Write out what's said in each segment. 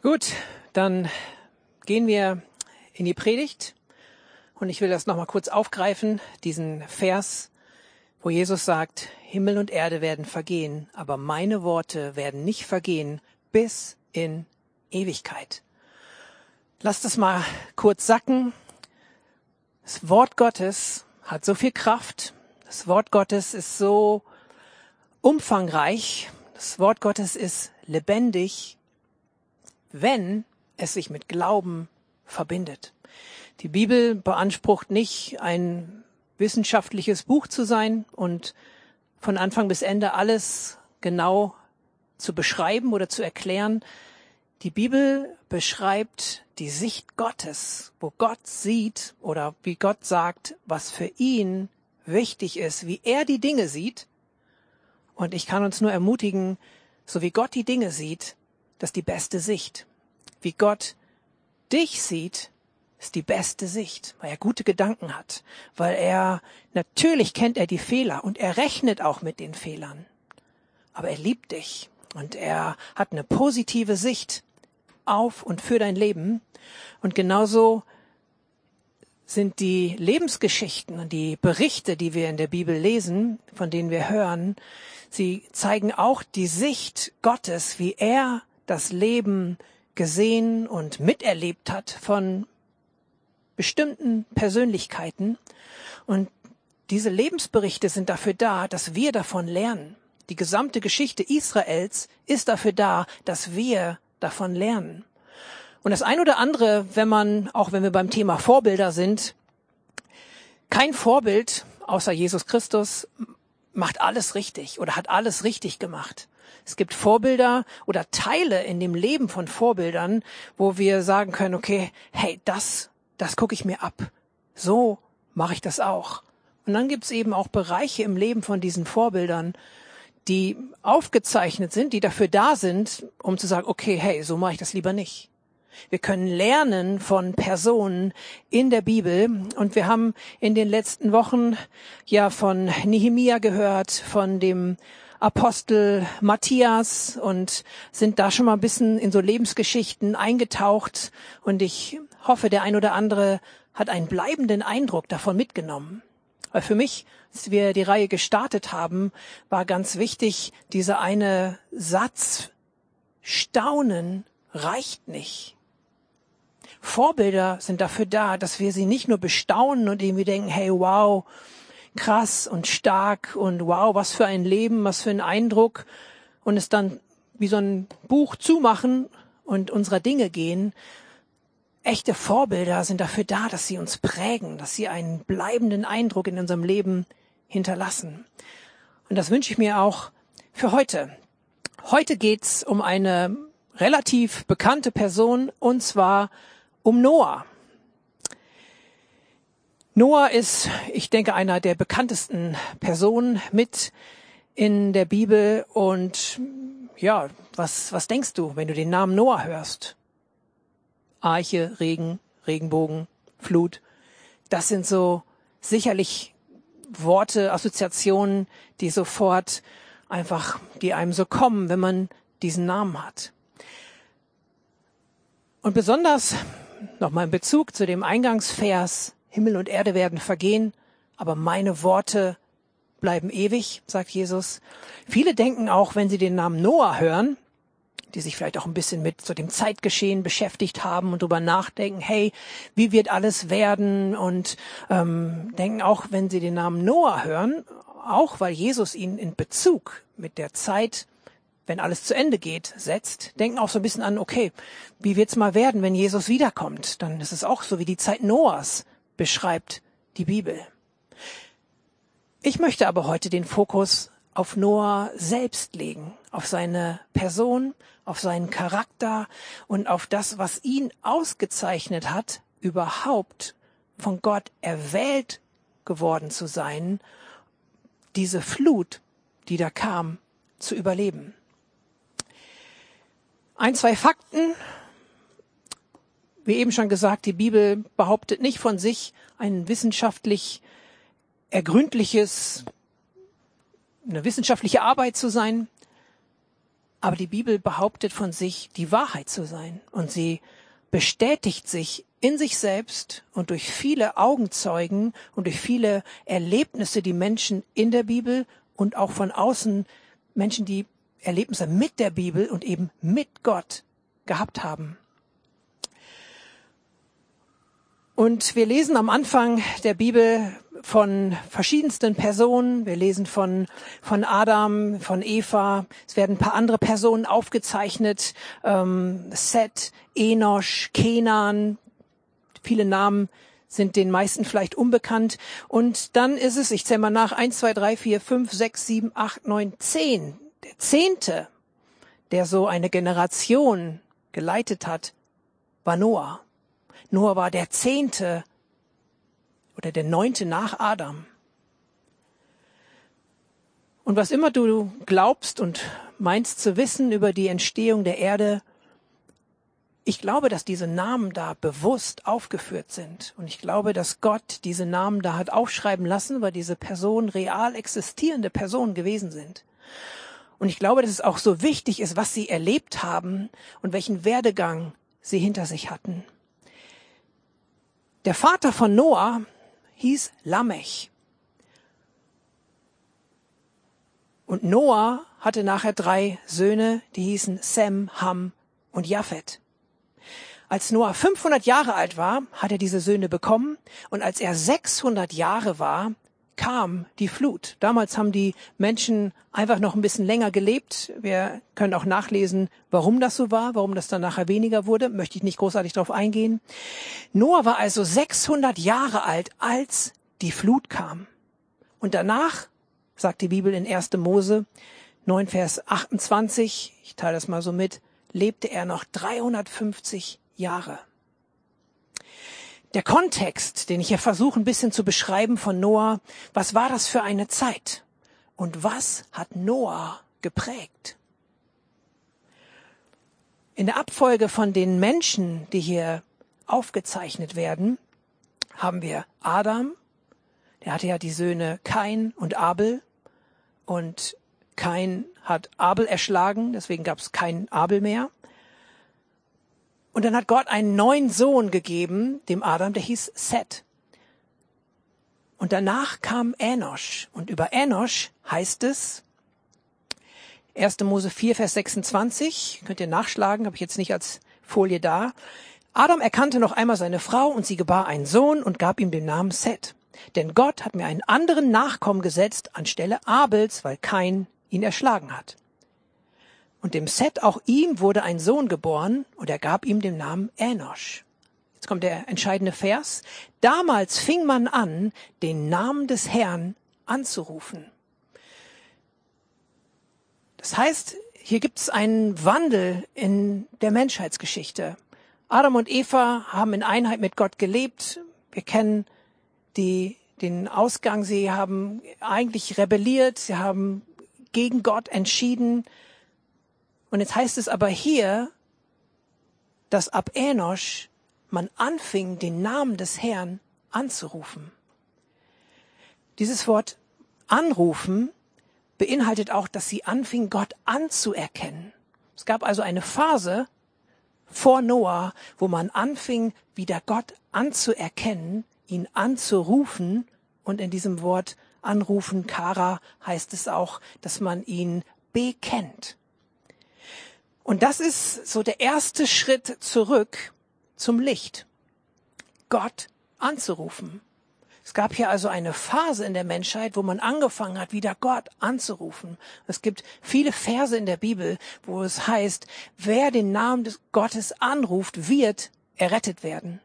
Gut, dann gehen wir in die Predigt und ich will das nochmal kurz aufgreifen, diesen Vers, wo Jesus sagt, Himmel und Erde werden vergehen, aber meine Worte werden nicht vergehen bis in Ewigkeit. Lasst es mal kurz sacken. Das Wort Gottes hat so viel Kraft. Das Wort Gottes ist so umfangreich. Das Wort Gottes ist lebendig wenn es sich mit Glauben verbindet. Die Bibel beansprucht nicht ein wissenschaftliches Buch zu sein und von Anfang bis Ende alles genau zu beschreiben oder zu erklären. Die Bibel beschreibt die Sicht Gottes, wo Gott sieht oder wie Gott sagt, was für ihn wichtig ist, wie er die Dinge sieht. Und ich kann uns nur ermutigen, so wie Gott die Dinge sieht, das ist die beste Sicht. Wie Gott dich sieht, ist die beste Sicht, weil er gute Gedanken hat, weil er, natürlich kennt er die Fehler und er rechnet auch mit den Fehlern. Aber er liebt dich und er hat eine positive Sicht auf und für dein Leben. Und genauso sind die Lebensgeschichten und die Berichte, die wir in der Bibel lesen, von denen wir hören, sie zeigen auch die Sicht Gottes, wie er das Leben gesehen und miterlebt hat von bestimmten Persönlichkeiten. Und diese Lebensberichte sind dafür da, dass wir davon lernen. Die gesamte Geschichte Israels ist dafür da, dass wir davon lernen. Und das ein oder andere, wenn man, auch wenn wir beim Thema Vorbilder sind, kein Vorbild außer Jesus Christus macht alles richtig oder hat alles richtig gemacht. Es gibt Vorbilder oder Teile in dem Leben von Vorbildern, wo wir sagen können, okay, hey, das, das gucke ich mir ab. So mache ich das auch. Und dann gibt es eben auch Bereiche im Leben von diesen Vorbildern, die aufgezeichnet sind, die dafür da sind, um zu sagen, okay, hey, so mache ich das lieber nicht. Wir können lernen von Personen in der Bibel und wir haben in den letzten Wochen ja von Nehemia gehört, von dem Apostel Matthias und sind da schon mal ein bisschen in so Lebensgeschichten eingetaucht und ich hoffe, der ein oder andere hat einen bleibenden Eindruck davon mitgenommen. Weil für mich, als wir die Reihe gestartet haben, war ganz wichtig, dieser eine Satz, Staunen reicht nicht. Vorbilder sind dafür da, dass wir sie nicht nur bestaunen und irgendwie denken, hey, wow, krass und stark und wow, was für ein Leben, was für ein Eindruck und es dann wie so ein Buch zumachen und unserer Dinge gehen. Echte Vorbilder sind dafür da, dass sie uns prägen, dass sie einen bleibenden Eindruck in unserem Leben hinterlassen. Und das wünsche ich mir auch für heute. Heute geht's um eine relativ bekannte Person und zwar um Noah. Noah ist, ich denke, einer der bekanntesten Personen mit in der Bibel. Und ja, was, was denkst du, wenn du den Namen Noah hörst? Arche, Regen, Regenbogen, Flut. Das sind so sicherlich Worte, Assoziationen, die sofort einfach, die einem so kommen, wenn man diesen Namen hat. Und besonders nochmal in Bezug zu dem Eingangsvers, Himmel und Erde werden vergehen, aber meine Worte bleiben ewig, sagt Jesus. Viele denken auch, wenn sie den Namen Noah hören, die sich vielleicht auch ein bisschen mit so dem Zeitgeschehen beschäftigt haben und darüber nachdenken, hey, wie wird alles werden? Und ähm, denken auch, wenn sie den Namen Noah hören, auch weil Jesus ihn in Bezug mit der Zeit wenn alles zu Ende geht, setzt, denken auch so ein bisschen an, okay, wie wird's mal werden, wenn Jesus wiederkommt? Dann ist es auch so wie die Zeit Noahs beschreibt die Bibel. Ich möchte aber heute den Fokus auf Noah selbst legen, auf seine Person, auf seinen Charakter und auf das, was ihn ausgezeichnet hat, überhaupt von Gott erwählt geworden zu sein, diese Flut, die da kam, zu überleben. Ein, zwei Fakten. Wie eben schon gesagt, die Bibel behauptet nicht von sich ein wissenschaftlich ergründliches, eine wissenschaftliche Arbeit zu sein. Aber die Bibel behauptet von sich, die Wahrheit zu sein. Und sie bestätigt sich in sich selbst und durch viele Augenzeugen und durch viele Erlebnisse, die Menschen in der Bibel und auch von außen Menschen, die Erlebnisse mit der Bibel und eben mit Gott gehabt haben. Und wir lesen am Anfang der Bibel von verschiedensten Personen. Wir lesen von, von Adam, von Eva. Es werden ein paar andere Personen aufgezeichnet. Ähm, Seth, Enosch, Kenan. Viele Namen sind den meisten vielleicht unbekannt. Und dann ist es, ich zähle mal nach, eins, zwei, drei, vier, fünf, sechs, sieben, acht, neun, zehn. Der zehnte, der so eine Generation geleitet hat, war Noah. Noah war der zehnte oder der neunte nach Adam. Und was immer du glaubst und meinst zu wissen über die Entstehung der Erde, ich glaube, dass diese Namen da bewusst aufgeführt sind. Und ich glaube, dass Gott diese Namen da hat aufschreiben lassen, weil diese Personen real existierende Personen gewesen sind. Und ich glaube, dass es auch so wichtig ist, was sie erlebt haben und welchen Werdegang sie hinter sich hatten. Der Vater von Noah hieß Lamech. Und Noah hatte nachher drei Söhne, die hießen Sem, Ham und Japhet. Als Noah 500 Jahre alt war, hat er diese Söhne bekommen und als er 600 Jahre war, kam die Flut. Damals haben die Menschen einfach noch ein bisschen länger gelebt. Wir können auch nachlesen, warum das so war, warum das dann nachher weniger wurde. Möchte ich nicht großartig darauf eingehen. Noah war also 600 Jahre alt, als die Flut kam. Und danach, sagt die Bibel in 1. Mose 9, Vers 28, ich teile das mal so mit, lebte er noch 350 Jahre. Der Kontext, den ich hier versuche ein bisschen zu beschreiben von Noah, was war das für eine Zeit? Und was hat Noah geprägt? In der Abfolge von den Menschen, die hier aufgezeichnet werden, haben wir Adam, der hatte ja die Söhne Kain und Abel und Kain hat Abel erschlagen, deswegen gab es kein Abel mehr. Und dann hat Gott einen neuen Sohn gegeben, dem Adam, der hieß Seth. Und danach kam Enosch. Und über Enosch heißt es, 1. Mose 4, Vers 26, könnt ihr nachschlagen, habe ich jetzt nicht als Folie da. Adam erkannte noch einmal seine Frau und sie gebar einen Sohn und gab ihm den Namen Seth. Denn Gott hat mir einen anderen Nachkommen gesetzt anstelle Abels, weil kein ihn erschlagen hat. Und dem Set, auch ihm wurde ein Sohn geboren und er gab ihm den Namen Enosch. Jetzt kommt der entscheidende Vers. Damals fing man an, den Namen des Herrn anzurufen. Das heißt, hier gibt es einen Wandel in der Menschheitsgeschichte. Adam und Eva haben in Einheit mit Gott gelebt. Wir kennen die, den Ausgang. Sie haben eigentlich rebelliert. Sie haben gegen Gott entschieden. Und jetzt heißt es aber hier, dass ab Enosch man anfing, den Namen des Herrn anzurufen. Dieses Wort anrufen beinhaltet auch, dass sie anfing, Gott anzuerkennen. Es gab also eine Phase vor Noah, wo man anfing, wieder Gott anzuerkennen, ihn anzurufen. Und in diesem Wort anrufen, Kara, heißt es auch, dass man ihn bekennt. Und das ist so der erste Schritt zurück zum Licht. Gott anzurufen. Es gab hier also eine Phase in der Menschheit, wo man angefangen hat, wieder Gott anzurufen. Es gibt viele Verse in der Bibel, wo es heißt, wer den Namen des Gottes anruft, wird errettet werden.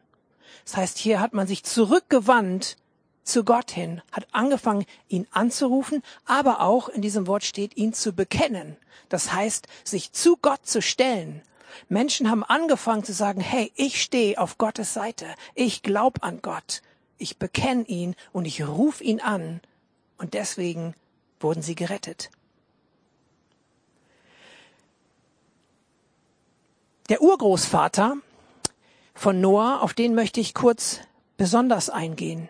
Das heißt, hier hat man sich zurückgewandt zu Gott hin, hat angefangen, ihn anzurufen, aber auch in diesem Wort steht, ihn zu bekennen. Das heißt, sich zu Gott zu stellen. Menschen haben angefangen zu sagen, hey, ich stehe auf Gottes Seite, ich glaube an Gott, ich bekenne ihn und ich rufe ihn an und deswegen wurden sie gerettet. Der Urgroßvater von Noah, auf den möchte ich kurz besonders eingehen.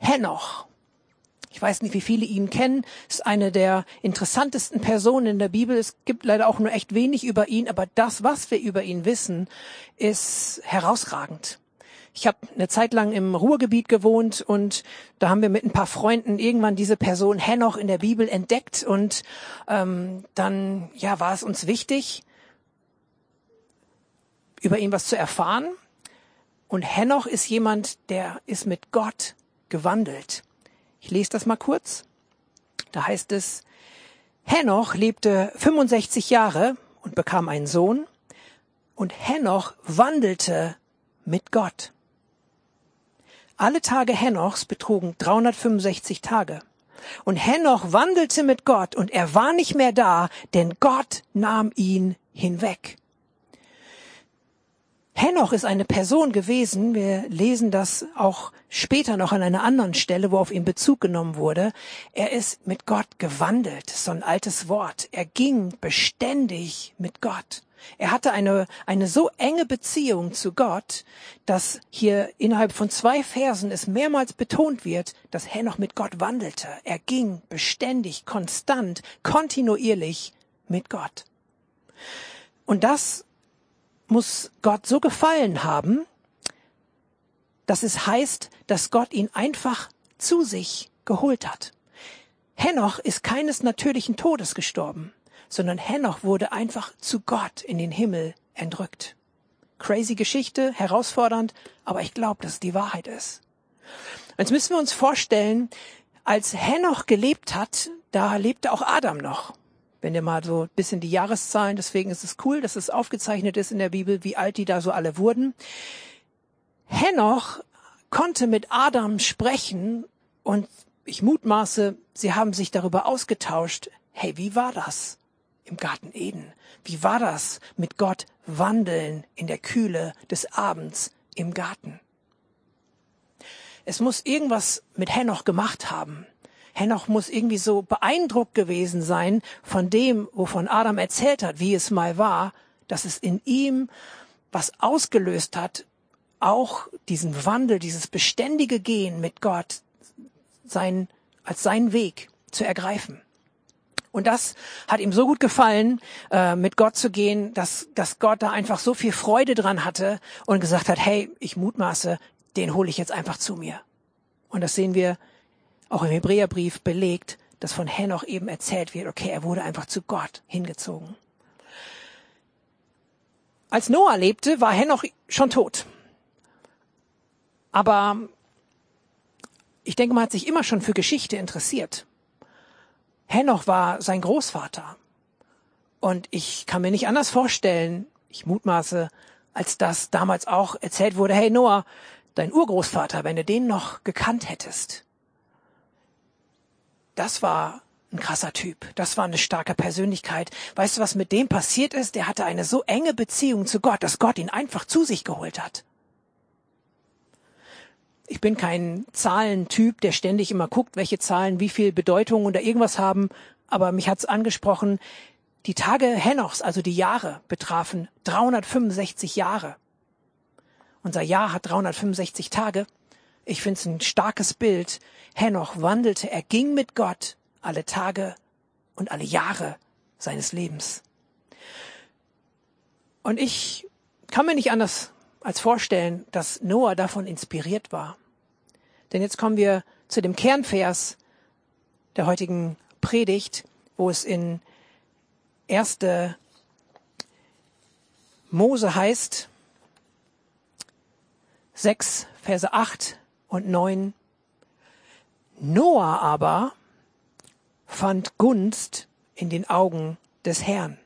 Henoch. Ich weiß nicht, wie viele ihn kennen. Ist eine der interessantesten Personen in der Bibel. Es gibt leider auch nur echt wenig über ihn, aber das, was wir über ihn wissen, ist herausragend. Ich habe eine Zeit lang im Ruhrgebiet gewohnt und da haben wir mit ein paar Freunden irgendwann diese Person Henoch in der Bibel entdeckt und ähm, dann ja war es uns wichtig, über ihn was zu erfahren. Und Henoch ist jemand, der ist mit Gott gewandelt. Ich lese das mal kurz. Da heißt es, Henoch lebte 65 Jahre und bekam einen Sohn und Henoch wandelte mit Gott. Alle Tage Henochs betrugen 365 Tage. Und Henoch wandelte mit Gott und er war nicht mehr da, denn Gott nahm ihn hinweg. Henoch ist eine Person gewesen, wir lesen das auch später noch an einer anderen Stelle, wo auf ihn Bezug genommen wurde. Er ist mit Gott gewandelt, so ein altes Wort. Er ging beständig mit Gott. Er hatte eine, eine so enge Beziehung zu Gott, dass hier innerhalb von zwei Versen es mehrmals betont wird, dass Henoch mit Gott wandelte. Er ging beständig, konstant, kontinuierlich mit Gott. Und das muss Gott so gefallen haben, dass es heißt, dass Gott ihn einfach zu sich geholt hat. Henoch ist keines natürlichen Todes gestorben sondern Henoch wurde einfach zu Gott in den Himmel entrückt. Crazy Geschichte, herausfordernd, aber ich glaube, dass es die Wahrheit ist. Jetzt müssen wir uns vorstellen, als Henoch gelebt hat, da lebte auch Adam noch. Wenn ihr mal so ein bisschen die Jahreszahlen, deswegen ist es cool, dass es aufgezeichnet ist in der Bibel, wie alt die da so alle wurden. Henoch konnte mit Adam sprechen und ich mutmaße, sie haben sich darüber ausgetauscht, hey, wie war das? im Garten Eden. Wie war das mit Gott wandeln in der Kühle des Abends im Garten? Es muss irgendwas mit Henoch gemacht haben. Henoch muss irgendwie so beeindruckt gewesen sein von dem, wovon Adam erzählt hat, wie es mal war, dass es in ihm was ausgelöst hat, auch diesen Wandel, dieses beständige Gehen mit Gott sein, als seinen Weg zu ergreifen. Und das hat ihm so gut gefallen, äh, mit Gott zu gehen, dass, dass Gott da einfach so viel Freude dran hatte und gesagt hat, hey, ich mutmaße, den hole ich jetzt einfach zu mir. Und das sehen wir auch im Hebräerbrief belegt, dass von Henoch eben erzählt wird, okay, er wurde einfach zu Gott hingezogen. Als Noah lebte, war Henoch schon tot. Aber ich denke, man hat sich immer schon für Geschichte interessiert. Henoch war sein Großvater. Und ich kann mir nicht anders vorstellen, ich mutmaße, als das damals auch erzählt wurde, hey Noah, dein Urgroßvater, wenn du den noch gekannt hättest. Das war ein krasser Typ. Das war eine starke Persönlichkeit. Weißt du, was mit dem passiert ist? Der hatte eine so enge Beziehung zu Gott, dass Gott ihn einfach zu sich geholt hat. Ich bin kein Zahlentyp, der ständig immer guckt, welche Zahlen wie viel Bedeutung oder irgendwas haben, aber mich hat's angesprochen, die Tage Henochs, also die Jahre, betrafen 365 Jahre. Unser Jahr hat 365 Tage. Ich finde es ein starkes Bild. Henoch wandelte, er ging mit Gott alle Tage und alle Jahre seines Lebens. Und ich kann mir nicht anders als vorstellen, dass Noah davon inspiriert war. Denn jetzt kommen wir zu dem Kernvers der heutigen Predigt, wo es in erste Mose heißt, 6, Verse 8 und 9. Noah aber fand Gunst in den Augen des Herrn.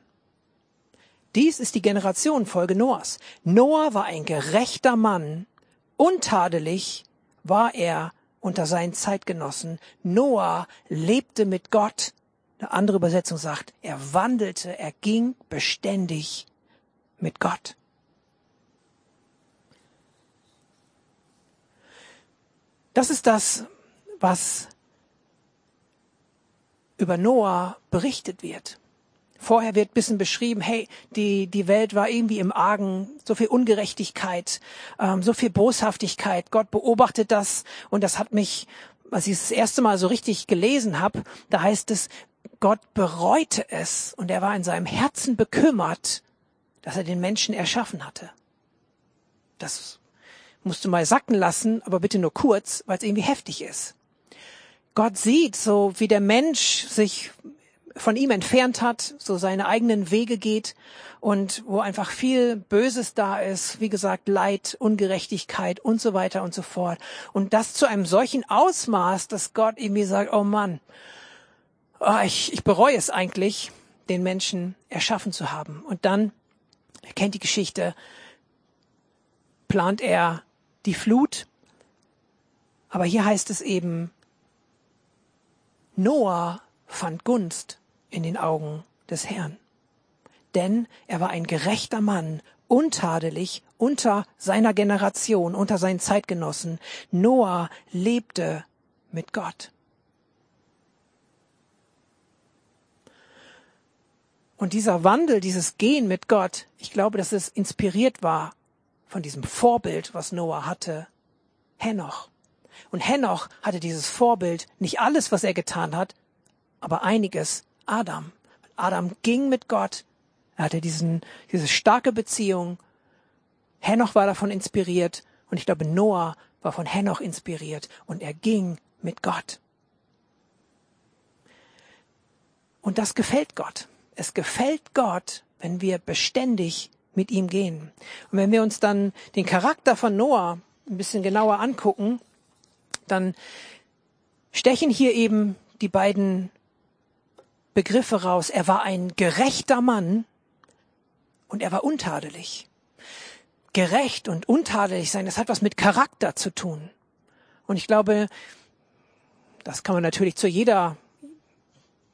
Dies ist die Generationenfolge Noahs. Noah war ein gerechter Mann, untadelig war er unter seinen Zeitgenossen. Noah lebte mit Gott. Eine andere Übersetzung sagt, er wandelte, er ging beständig mit Gott. Das ist das, was über Noah berichtet wird. Vorher wird bisschen beschrieben, hey, die, die Welt war irgendwie im Argen, so viel Ungerechtigkeit, ähm, so viel Boshaftigkeit. Gott beobachtet das und das hat mich als ich das erste Mal so richtig gelesen habe, da heißt es, Gott bereute es und er war in seinem Herzen bekümmert, dass er den Menschen erschaffen hatte. Das musst du mal sacken lassen, aber bitte nur kurz, weil es irgendwie heftig ist. Gott sieht, so wie der Mensch sich von ihm entfernt hat, so seine eigenen Wege geht und wo einfach viel Böses da ist, wie gesagt, Leid, Ungerechtigkeit und so weiter und so fort. Und das zu einem solchen Ausmaß, dass Gott irgendwie sagt, oh Mann, oh, ich, ich bereue es eigentlich, den Menschen erschaffen zu haben. Und dann, er kennt die Geschichte, plant er die Flut. Aber hier heißt es eben, Noah fand Gunst in den Augen des Herrn. Denn er war ein gerechter Mann, untadelig unter seiner Generation, unter seinen Zeitgenossen. Noah lebte mit Gott. Und dieser Wandel, dieses Gehen mit Gott, ich glaube, dass es inspiriert war von diesem Vorbild, was Noah hatte, Henoch. Und Henoch hatte dieses Vorbild, nicht alles, was er getan hat, aber einiges, Adam. Adam ging mit Gott, er hatte diesen, diese starke Beziehung. Henoch war davon inspiriert und ich glaube, Noah war von Henoch inspiriert und er ging mit Gott. Und das gefällt Gott. Es gefällt Gott, wenn wir beständig mit ihm gehen. Und wenn wir uns dann den Charakter von Noah ein bisschen genauer angucken, dann stechen hier eben die beiden Begriffe raus. Er war ein gerechter Mann und er war untadelig. Gerecht und untadelig sein, das hat was mit Charakter zu tun. Und ich glaube, das kann man natürlich zu jeder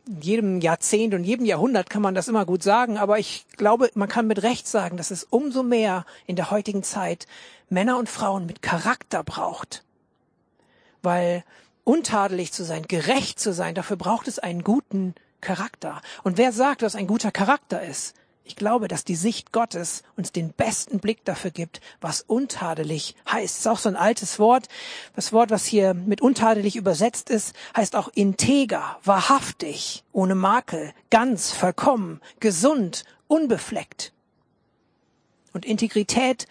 jedem Jahrzehnt und jedem Jahrhundert kann man das immer gut sagen, aber ich glaube, man kann mit Recht sagen, dass es umso mehr in der heutigen Zeit Männer und Frauen mit Charakter braucht. Weil untadelig zu sein, gerecht zu sein, dafür braucht es einen guten Charakter. Und wer sagt, was ein guter Charakter ist? Ich glaube, dass die Sicht Gottes uns den besten Blick dafür gibt, was untadelig heißt. Ist auch so ein altes Wort. Das Wort, was hier mit untadelig übersetzt ist, heißt auch integer, wahrhaftig, ohne Makel, ganz, vollkommen, gesund, unbefleckt. Und Integrität,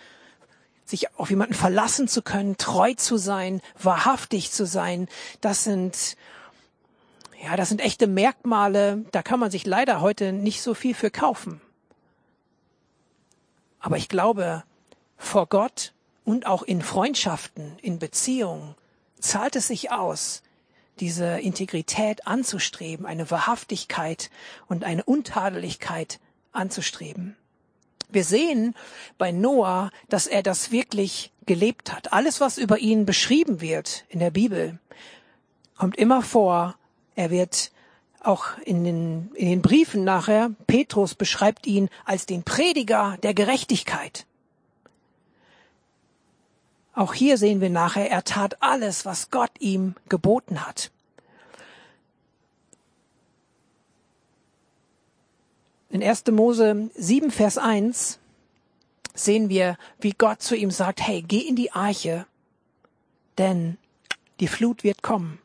sich auf jemanden verlassen zu können, treu zu sein, wahrhaftig zu sein, das sind ja, das sind echte Merkmale, da kann man sich leider heute nicht so viel für kaufen. Aber ich glaube, vor Gott und auch in Freundschaften, in Beziehungen zahlt es sich aus, diese Integrität anzustreben, eine Wahrhaftigkeit und eine Untadeligkeit anzustreben. Wir sehen bei Noah, dass er das wirklich gelebt hat. Alles, was über ihn beschrieben wird in der Bibel, kommt immer vor. Er wird auch in den, in den Briefen nachher, Petrus beschreibt ihn als den Prediger der Gerechtigkeit. Auch hier sehen wir nachher, er tat alles, was Gott ihm geboten hat. In 1. Mose 7, Vers 1 sehen wir, wie Gott zu ihm sagt, hey, geh in die Arche, denn die Flut wird kommen.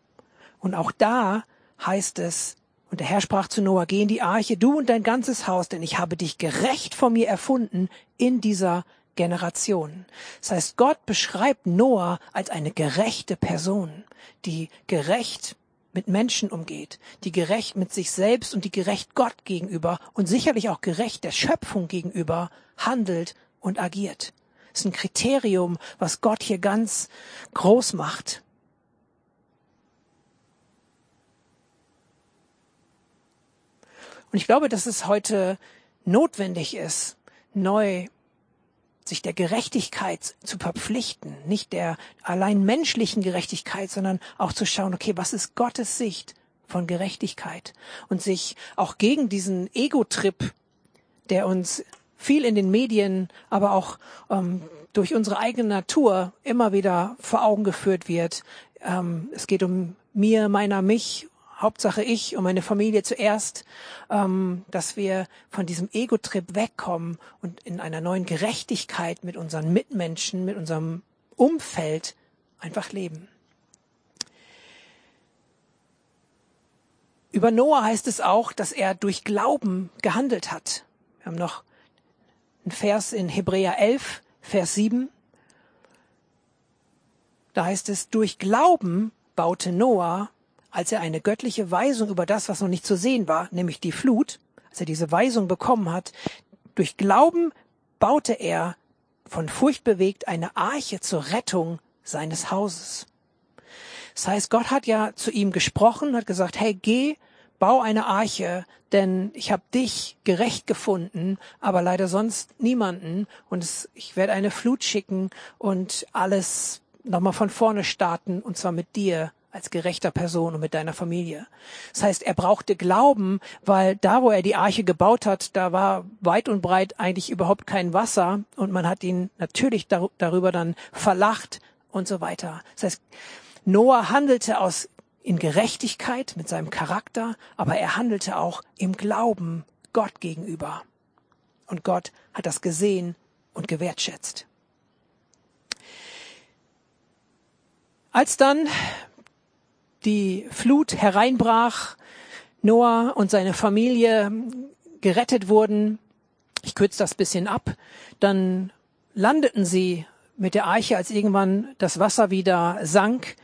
Und auch da heißt es, und der Herr sprach zu Noah, geh in die Arche, du und dein ganzes Haus, denn ich habe dich gerecht vor mir erfunden in dieser Generation. Das heißt, Gott beschreibt Noah als eine gerechte Person, die gerecht mit Menschen umgeht, die gerecht mit sich selbst und die gerecht Gott gegenüber und sicherlich auch gerecht der Schöpfung gegenüber handelt und agiert. Das ist ein Kriterium, was Gott hier ganz groß macht. Und ich glaube, dass es heute notwendig ist, neu sich der Gerechtigkeit zu verpflichten, nicht der allein menschlichen Gerechtigkeit, sondern auch zu schauen, okay, was ist Gottes Sicht von Gerechtigkeit und sich auch gegen diesen Ego-Trip, der uns viel in den Medien, aber auch ähm, durch unsere eigene Natur immer wieder vor Augen geführt wird. Ähm, es geht um mir, meiner, mich Hauptsache ich und meine Familie zuerst, ähm, dass wir von diesem Ego-Trip wegkommen und in einer neuen Gerechtigkeit mit unseren Mitmenschen, mit unserem Umfeld einfach leben. Über Noah heißt es auch, dass er durch Glauben gehandelt hat. Wir haben noch einen Vers in Hebräer 11, Vers 7. Da heißt es, durch Glauben baute Noah, als er eine göttliche Weisung über das, was noch nicht zu sehen war, nämlich die Flut, als er diese Weisung bekommen hat, durch Glauben baute er von Furcht bewegt eine Arche zur Rettung seines Hauses. Das heißt, Gott hat ja zu ihm gesprochen, hat gesagt, hey, geh, bau eine Arche, denn ich habe dich gerecht gefunden, aber leider sonst niemanden und es, ich werde eine Flut schicken und alles nochmal von vorne starten und zwar mit dir als gerechter Person und mit deiner Familie. Das heißt, er brauchte Glauben, weil da, wo er die Arche gebaut hat, da war weit und breit eigentlich überhaupt kein Wasser und man hat ihn natürlich dar darüber dann verlacht und so weiter. Das heißt, Noah handelte aus in Gerechtigkeit mit seinem Charakter, aber er handelte auch im Glauben Gott gegenüber. Und Gott hat das gesehen und gewertschätzt. Als dann die Flut hereinbrach, Noah und seine Familie gerettet wurden, ich kürze das bisschen ab, dann landeten sie mit der Eiche, als irgendwann das Wasser wieder sank.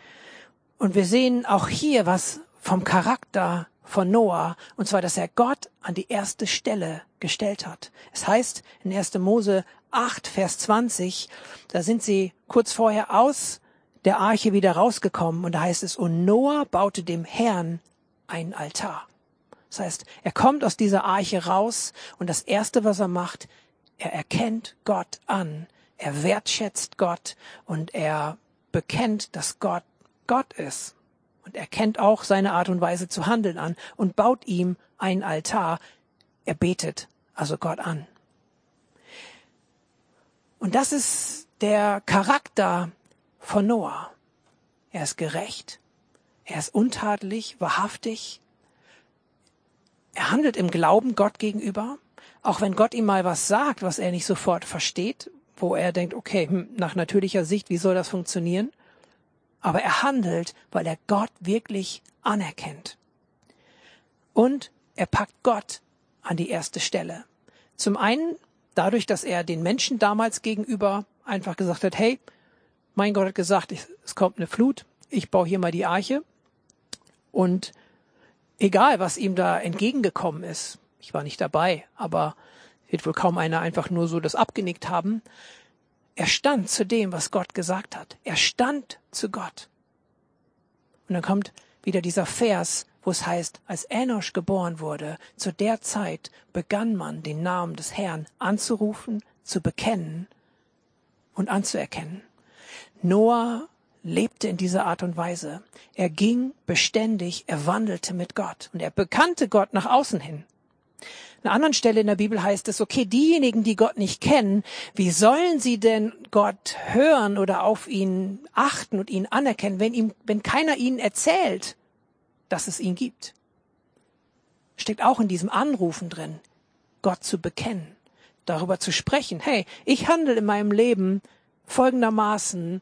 Und wir sehen auch hier was vom Charakter von Noah, und zwar, dass er Gott an die erste Stelle gestellt hat. Es heißt in 1. Mose 8, Vers 20, da sind sie kurz vorher aus der Arche wieder rausgekommen und da heißt es, und Noah baute dem Herrn ein Altar. Das heißt, er kommt aus dieser Arche raus und das erste, was er macht, er erkennt Gott an, er wertschätzt Gott und er bekennt, dass Gott Gott ist. Und er kennt auch seine Art und Weise zu handeln an und baut ihm ein Altar. Er betet also Gott an. Und das ist der Charakter von Noah. Er ist gerecht, er ist untadelig, wahrhaftig, er handelt im Glauben Gott gegenüber, auch wenn Gott ihm mal was sagt, was er nicht sofort versteht, wo er denkt, okay, hm, nach natürlicher Sicht, wie soll das funktionieren? Aber er handelt, weil er Gott wirklich anerkennt. Und er packt Gott an die erste Stelle. Zum einen dadurch, dass er den Menschen damals gegenüber einfach gesagt hat, hey, mein Gott hat gesagt, es kommt eine Flut, ich baue hier mal die Arche. Und egal, was ihm da entgegengekommen ist, ich war nicht dabei, aber wird wohl kaum einer einfach nur so das abgenickt haben. Er stand zu dem, was Gott gesagt hat. Er stand zu Gott. Und dann kommt wieder dieser Vers, wo es heißt, als Enosch geboren wurde, zu der Zeit begann man den Namen des Herrn anzurufen, zu bekennen und anzuerkennen. Noah lebte in dieser Art und Weise. Er ging beständig, er wandelte mit Gott und er bekannte Gott nach außen hin. An einer anderen Stelle in der Bibel heißt es, okay, diejenigen, die Gott nicht kennen, wie sollen sie denn Gott hören oder auf ihn achten und ihn anerkennen, wenn ihm, wenn keiner ihnen erzählt, dass es ihn gibt? Steckt auch in diesem Anrufen drin, Gott zu bekennen, darüber zu sprechen. Hey, ich handle in meinem Leben folgendermaßen,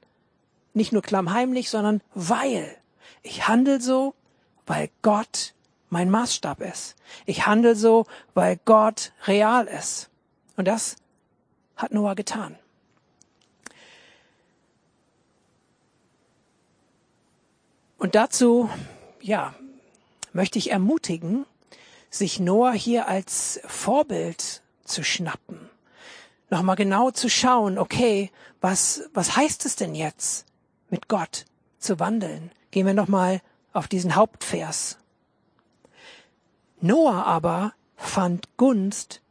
nicht nur klammheimlich, sondern weil. Ich handle so, weil Gott mein Maßstab ist. Ich handle so, weil Gott real ist. Und das hat Noah getan. Und dazu, ja, möchte ich ermutigen, sich Noah hier als Vorbild zu schnappen. Nochmal genau zu schauen, okay, was, was heißt es denn jetzt, mit Gott zu wandeln? Gehen wir nochmal auf diesen Hauptvers Noah aber fand Gunst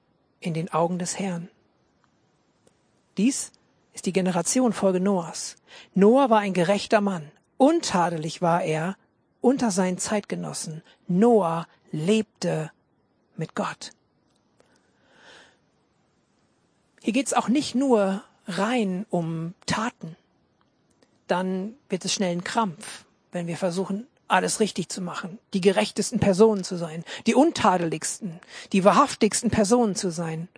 in den Augen des Herrn. Dies ist die Generation Folge Noahs. Noah war ein gerechter Mann. Untadelig war er unter seinen Zeitgenossen. Noah lebte mit Gott. Hier geht es auch nicht nur rein um Taten. Dann wird es schnell ein Krampf, wenn wir versuchen, alles richtig zu machen, die gerechtesten Personen zu sein, die untadeligsten, die wahrhaftigsten Personen zu sein.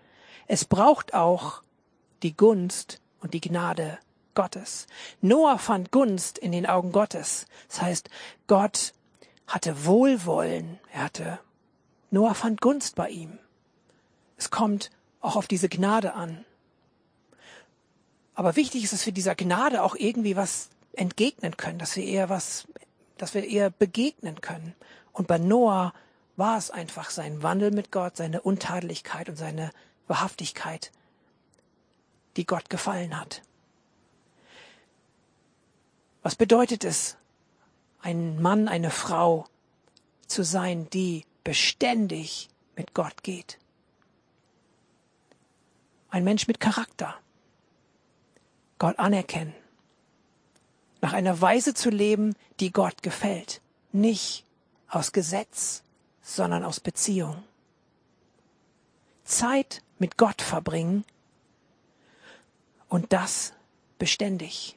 Es braucht auch die Gunst und die Gnade Gottes. Noah fand Gunst in den Augen Gottes. Das heißt, Gott hatte Wohlwollen. Er hatte, Noah fand Gunst bei ihm. Es kommt auch auf diese Gnade an. Aber wichtig ist, dass wir dieser Gnade auch irgendwie was entgegnen können, dass wir eher was, dass wir eher begegnen können. Und bei Noah war es einfach sein Wandel mit Gott, seine Untadeligkeit und seine Wahrhaftigkeit, die Gott gefallen hat. Was bedeutet es, ein Mann, eine Frau zu sein, die beständig mit Gott geht? Ein Mensch mit Charakter. Gott anerkennen. Nach einer Weise zu leben, die Gott gefällt. Nicht aus Gesetz, sondern aus Beziehung. Zeit mit Gott verbringen und das beständig.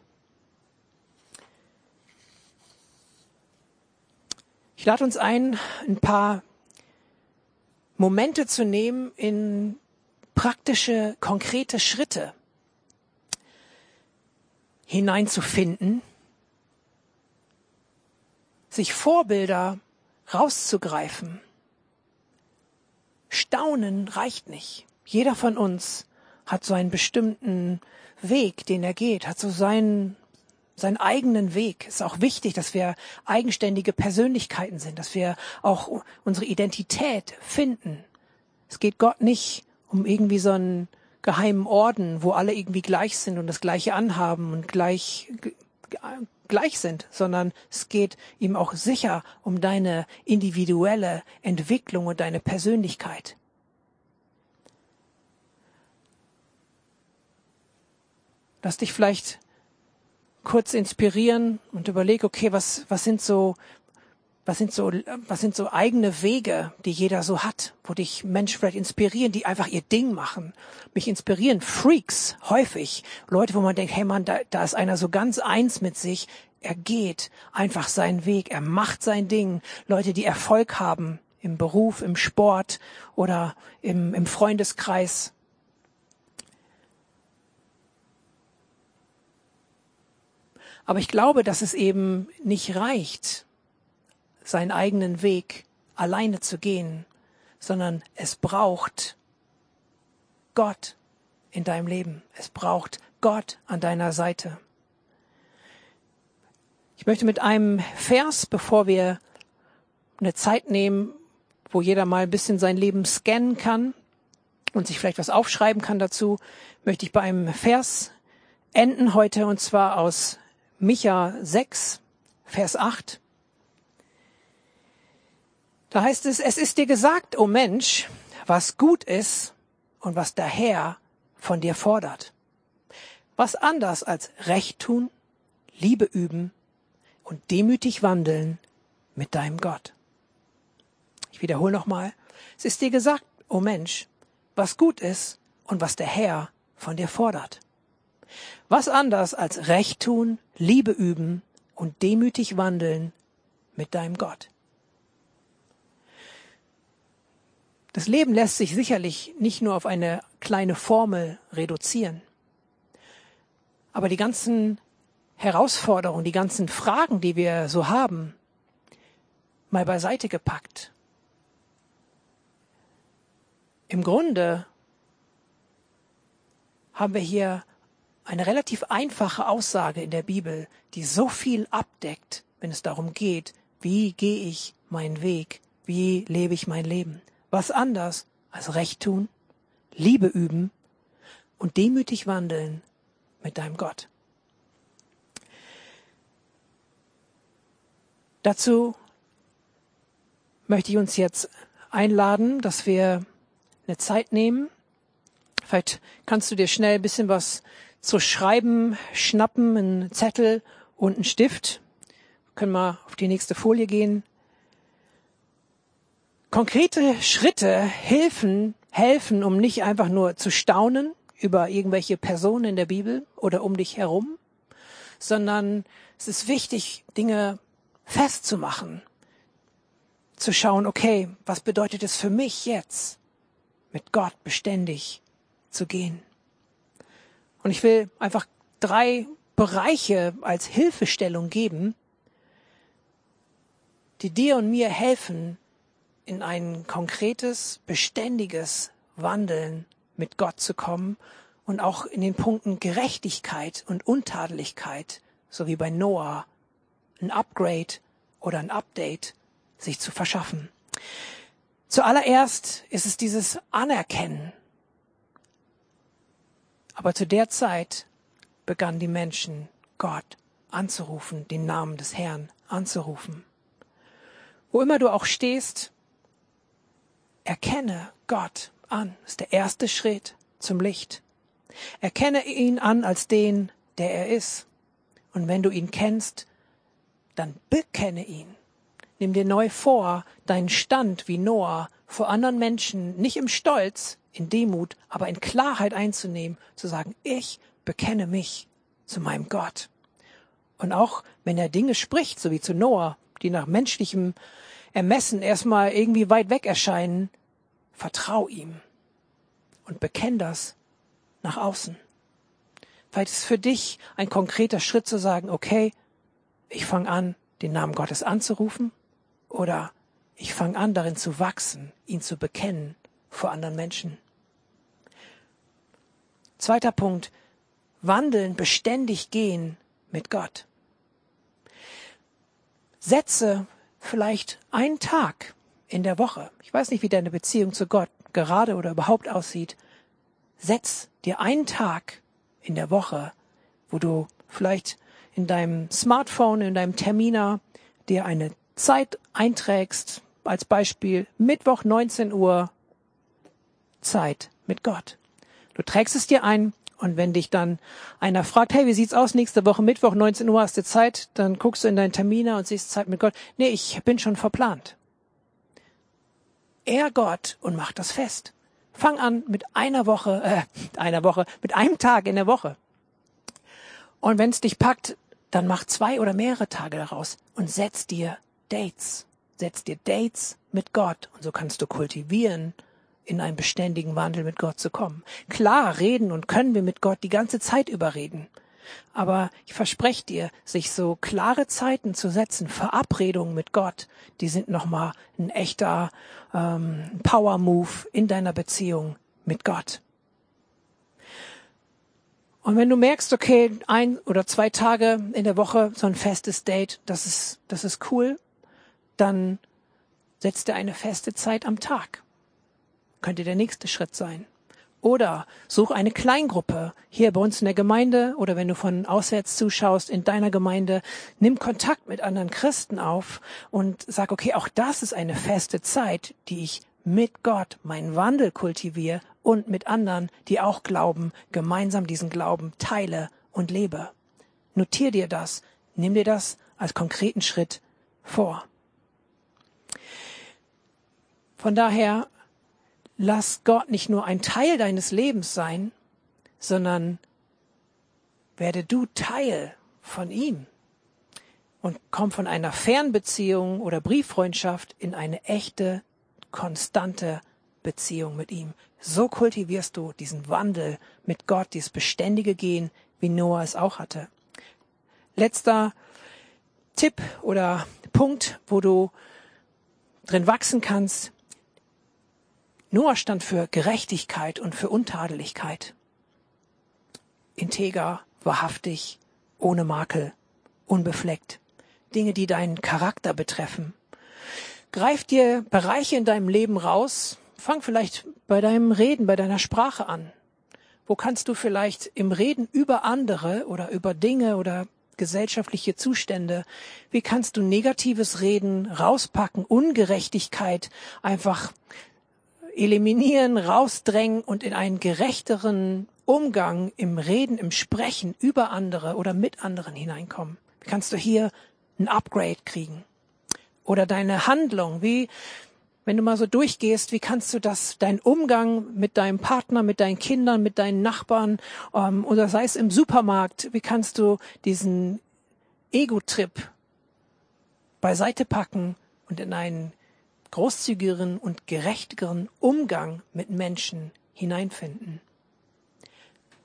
Ich lade uns ein, ein paar Momente zu nehmen in praktische, konkrete Schritte hineinzufinden, sich Vorbilder rauszugreifen. Staunen reicht nicht. Jeder von uns hat so einen bestimmten Weg, den er geht, hat so seinen, seinen eigenen Weg. Es ist auch wichtig, dass wir eigenständige Persönlichkeiten sind, dass wir auch unsere Identität finden. Es geht Gott nicht um irgendwie so einen geheimen Orden, wo alle irgendwie gleich sind und das Gleiche anhaben und gleich gleich sind, sondern es geht ihm auch sicher um deine individuelle Entwicklung und deine Persönlichkeit. Lass dich vielleicht kurz inspirieren und überleg, okay, was, was sind so was sind so, was sind so eigene Wege, die jeder so hat, wo dich Menschen vielleicht inspirieren, die einfach ihr Ding machen. Mich inspirieren Freaks häufig. Leute, wo man denkt, hey Mann, da, da ist einer so ganz eins mit sich. Er geht einfach seinen Weg. Er macht sein Ding. Leute, die Erfolg haben im Beruf, im Sport oder im, im Freundeskreis. Aber ich glaube, dass es eben nicht reicht, seinen eigenen Weg alleine zu gehen, sondern es braucht Gott in deinem Leben. Es braucht Gott an deiner Seite. Ich möchte mit einem Vers, bevor wir eine Zeit nehmen, wo jeder mal ein bisschen sein Leben scannen kann und sich vielleicht was aufschreiben kann dazu, möchte ich bei einem Vers enden heute und zwar aus Micha 6, Vers 8. Da heißt es, es ist dir gesagt, o oh Mensch, was gut ist und was der Herr von dir fordert. Was anders als Recht tun, Liebe üben und demütig wandeln mit deinem Gott. Ich wiederhole nochmal. Es ist dir gesagt, o oh Mensch, was gut ist und was der Herr von dir fordert. Was anders als Recht tun, Liebe üben und demütig wandeln mit deinem Gott. Das Leben lässt sich sicherlich nicht nur auf eine kleine Formel reduzieren. Aber die ganzen Herausforderungen, die ganzen Fragen, die wir so haben, mal beiseite gepackt. Im Grunde haben wir hier eine relativ einfache Aussage in der Bibel, die so viel abdeckt, wenn es darum geht, wie gehe ich meinen Weg, wie lebe ich mein Leben was anders als Recht tun, Liebe üben und demütig wandeln mit deinem Gott. Dazu möchte ich uns jetzt einladen, dass wir eine Zeit nehmen. Vielleicht kannst du dir schnell ein bisschen was zu schreiben, schnappen, einen Zettel und einen Stift. Wir können wir auf die nächste Folie gehen. Konkrete Schritte helfen, helfen, um nicht einfach nur zu staunen über irgendwelche Personen in der Bibel oder um dich herum, sondern es ist wichtig, Dinge festzumachen, zu schauen, okay, was bedeutet es für mich jetzt, mit Gott beständig zu gehen? Und ich will einfach drei Bereiche als Hilfestellung geben, die dir und mir helfen, in ein konkretes, beständiges Wandeln mit Gott zu kommen und auch in den Punkten Gerechtigkeit und Untadeligkeit, so wie bei Noah, ein Upgrade oder ein Update sich zu verschaffen. Zuallererst ist es dieses Anerkennen. Aber zu der Zeit begannen die Menschen Gott anzurufen, den Namen des Herrn anzurufen. Wo immer du auch stehst, erkenne Gott an. Ist der erste Schritt zum Licht. Erkenne ihn an als den, der er ist. Und wenn du ihn kennst, dann bekenne ihn. Nimm dir neu vor, deinen Stand wie Noah vor anderen Menschen nicht im Stolz, in Demut, aber in Klarheit einzunehmen, zu sagen, ich bekenne mich zu meinem Gott. Und auch wenn er Dinge spricht, so wie zu Noah, die nach menschlichem Ermessen erstmal irgendwie weit weg erscheinen, vertrau ihm und bekenn das nach außen. Vielleicht ist es für dich ein konkreter Schritt zu sagen, okay, ich fange an, den Namen Gottes anzurufen oder ich fange an, darin zu wachsen, ihn zu bekennen vor anderen Menschen. Zweiter Punkt, wandeln, beständig gehen mit Gott. Setze vielleicht einen Tag in der Woche. Ich weiß nicht, wie deine Beziehung zu Gott gerade oder überhaupt aussieht. Setz dir einen Tag in der Woche, wo du vielleicht in deinem Smartphone, in deinem Terminer dir eine Zeit einträgst, als Beispiel Mittwoch 19 Uhr Zeit mit Gott. Du trägst es dir ein und wenn dich dann einer fragt, hey, wie sieht's aus nächste Woche Mittwoch 19 Uhr hast du Zeit, dann guckst du in deinen Terminer und siehst Zeit mit Gott. Nee, ich bin schon verplant. Er Gott und mach das fest. Fang an mit einer Woche, äh, einer Woche, mit einem Tag in der Woche. Und wenn es dich packt, dann mach zwei oder mehrere Tage daraus und setz dir Dates. Setz dir Dates mit Gott und so kannst du kultivieren, in einen beständigen Wandel mit Gott zu kommen. Klar, reden und können wir mit Gott die ganze Zeit überreden. Aber ich verspreche dir, sich so klare Zeiten zu setzen, Verabredungen mit Gott, die sind nochmal ein echter ähm, Power-Move in deiner Beziehung mit Gott. Und wenn du merkst, okay, ein oder zwei Tage in der Woche so ein festes Date, das ist, das ist cool, dann setz dir eine feste Zeit am Tag. Könnte der nächste Schritt sein. Oder such eine Kleingruppe hier bei uns in der Gemeinde oder wenn du von auswärts zuschaust in deiner Gemeinde, nimm Kontakt mit anderen Christen auf und sag, okay, auch das ist eine feste Zeit, die ich mit Gott meinen Wandel kultiviere und mit anderen, die auch glauben, gemeinsam diesen Glauben teile und lebe. Notier dir das, nimm dir das als konkreten Schritt vor. Von daher lass Gott nicht nur ein Teil deines Lebens sein, sondern werde du Teil von ihm und komm von einer Fernbeziehung oder Brieffreundschaft in eine echte, konstante Beziehung mit ihm. So kultivierst du diesen Wandel mit Gott, dieses beständige Gehen, wie Noah es auch hatte. Letzter Tipp oder Punkt, wo du drin wachsen kannst, Noah stand für Gerechtigkeit und für Untadeligkeit. Integer, wahrhaftig, ohne Makel, unbefleckt. Dinge, die deinen Charakter betreffen. Greif dir Bereiche in deinem Leben raus. Fang vielleicht bei deinem Reden, bei deiner Sprache an. Wo kannst du vielleicht im Reden über andere oder über Dinge oder gesellschaftliche Zustände, wie kannst du negatives Reden rauspacken, Ungerechtigkeit einfach eliminieren, rausdrängen und in einen gerechteren Umgang im Reden, im Sprechen über andere oder mit anderen hineinkommen? Wie kannst du hier ein Upgrade kriegen? Oder deine Handlung, wie, wenn du mal so durchgehst, wie kannst du das, dein Umgang mit deinem Partner, mit deinen Kindern, mit deinen Nachbarn, ähm, oder sei es im Supermarkt, wie kannst du diesen Ego-Trip beiseite packen und in einen großzügigeren und gerechteren Umgang mit Menschen hineinfinden.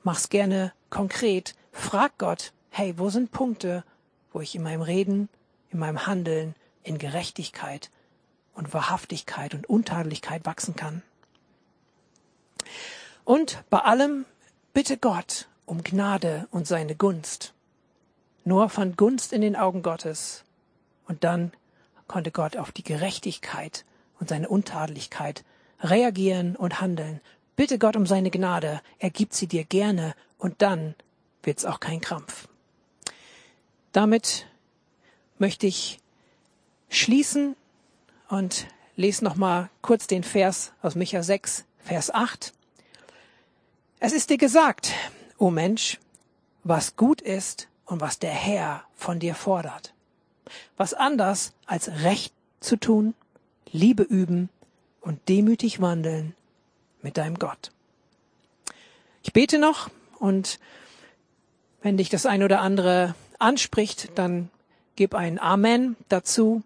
Mach's gerne konkret. Frag Gott, hey, wo sind Punkte, wo ich in meinem Reden, in meinem Handeln, in Gerechtigkeit und Wahrhaftigkeit und Untadelichkeit wachsen kann. Und bei allem bitte Gott um Gnade und seine Gunst. Noah fand Gunst in den Augen Gottes und dann konnte Gott auf die Gerechtigkeit und seine Untadeligkeit reagieren und handeln. Bitte Gott um seine Gnade, er gibt sie dir gerne und dann wird's auch kein Krampf. Damit möchte ich schließen und lese noch mal kurz den Vers aus Micha 6, Vers 8. Es ist dir gesagt, o oh Mensch, was gut ist und was der Herr von dir fordert. Was anders als Recht zu tun, Liebe üben und demütig wandeln mit deinem Gott. Ich bete noch und wenn dich das ein oder andere anspricht, dann gib ein Amen dazu.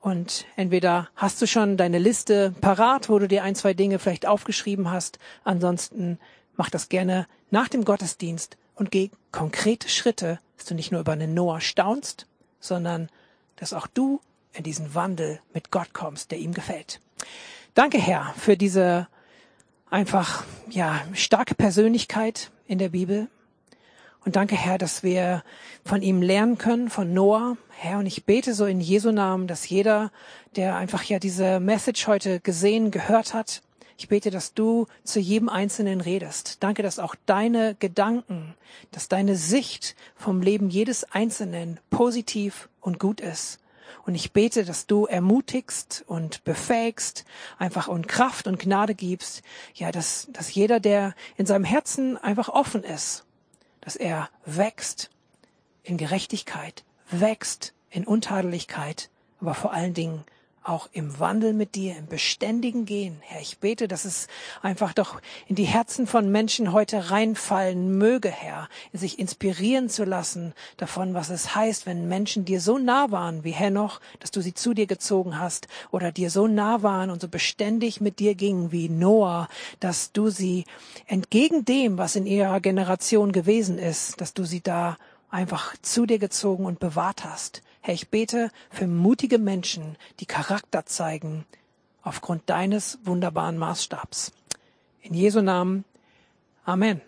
Und entweder hast du schon deine Liste parat, wo du dir ein, zwei Dinge vielleicht aufgeschrieben hast. Ansonsten mach das gerne nach dem Gottesdienst und geh konkrete Schritte, dass du nicht nur über einen Noah staunst, sondern dass auch du in diesen Wandel mit Gott kommst, der ihm gefällt. Danke, Herr, für diese einfach, ja, starke Persönlichkeit in der Bibel. Und danke, Herr, dass wir von ihm lernen können, von Noah. Herr, und ich bete so in Jesu Namen, dass jeder, der einfach ja diese Message heute gesehen, gehört hat, ich bete, dass du zu jedem Einzelnen redest. Danke, dass auch deine Gedanken, dass deine Sicht vom Leben jedes Einzelnen positiv und gut ist. Und ich bete, dass du ermutigst und befähigst, einfach und Kraft und Gnade gibst. Ja, dass, dass jeder, der in seinem Herzen einfach offen ist, dass er wächst in Gerechtigkeit, wächst in Untadeligkeit, aber vor allen Dingen auch im Wandel mit dir, im beständigen Gehen. Herr, ich bete, dass es einfach doch in die Herzen von Menschen heute reinfallen möge, Herr, sich inspirieren zu lassen davon, was es heißt, wenn Menschen dir so nah waren wie Henoch, dass du sie zu dir gezogen hast, oder dir so nah waren und so beständig mit dir gingen wie Noah, dass du sie entgegen dem, was in ihrer Generation gewesen ist, dass du sie da einfach zu dir gezogen und bewahrt hast. Herr, ich bete für mutige Menschen, die Charakter zeigen aufgrund deines wunderbaren Maßstabs. In Jesu Namen. Amen.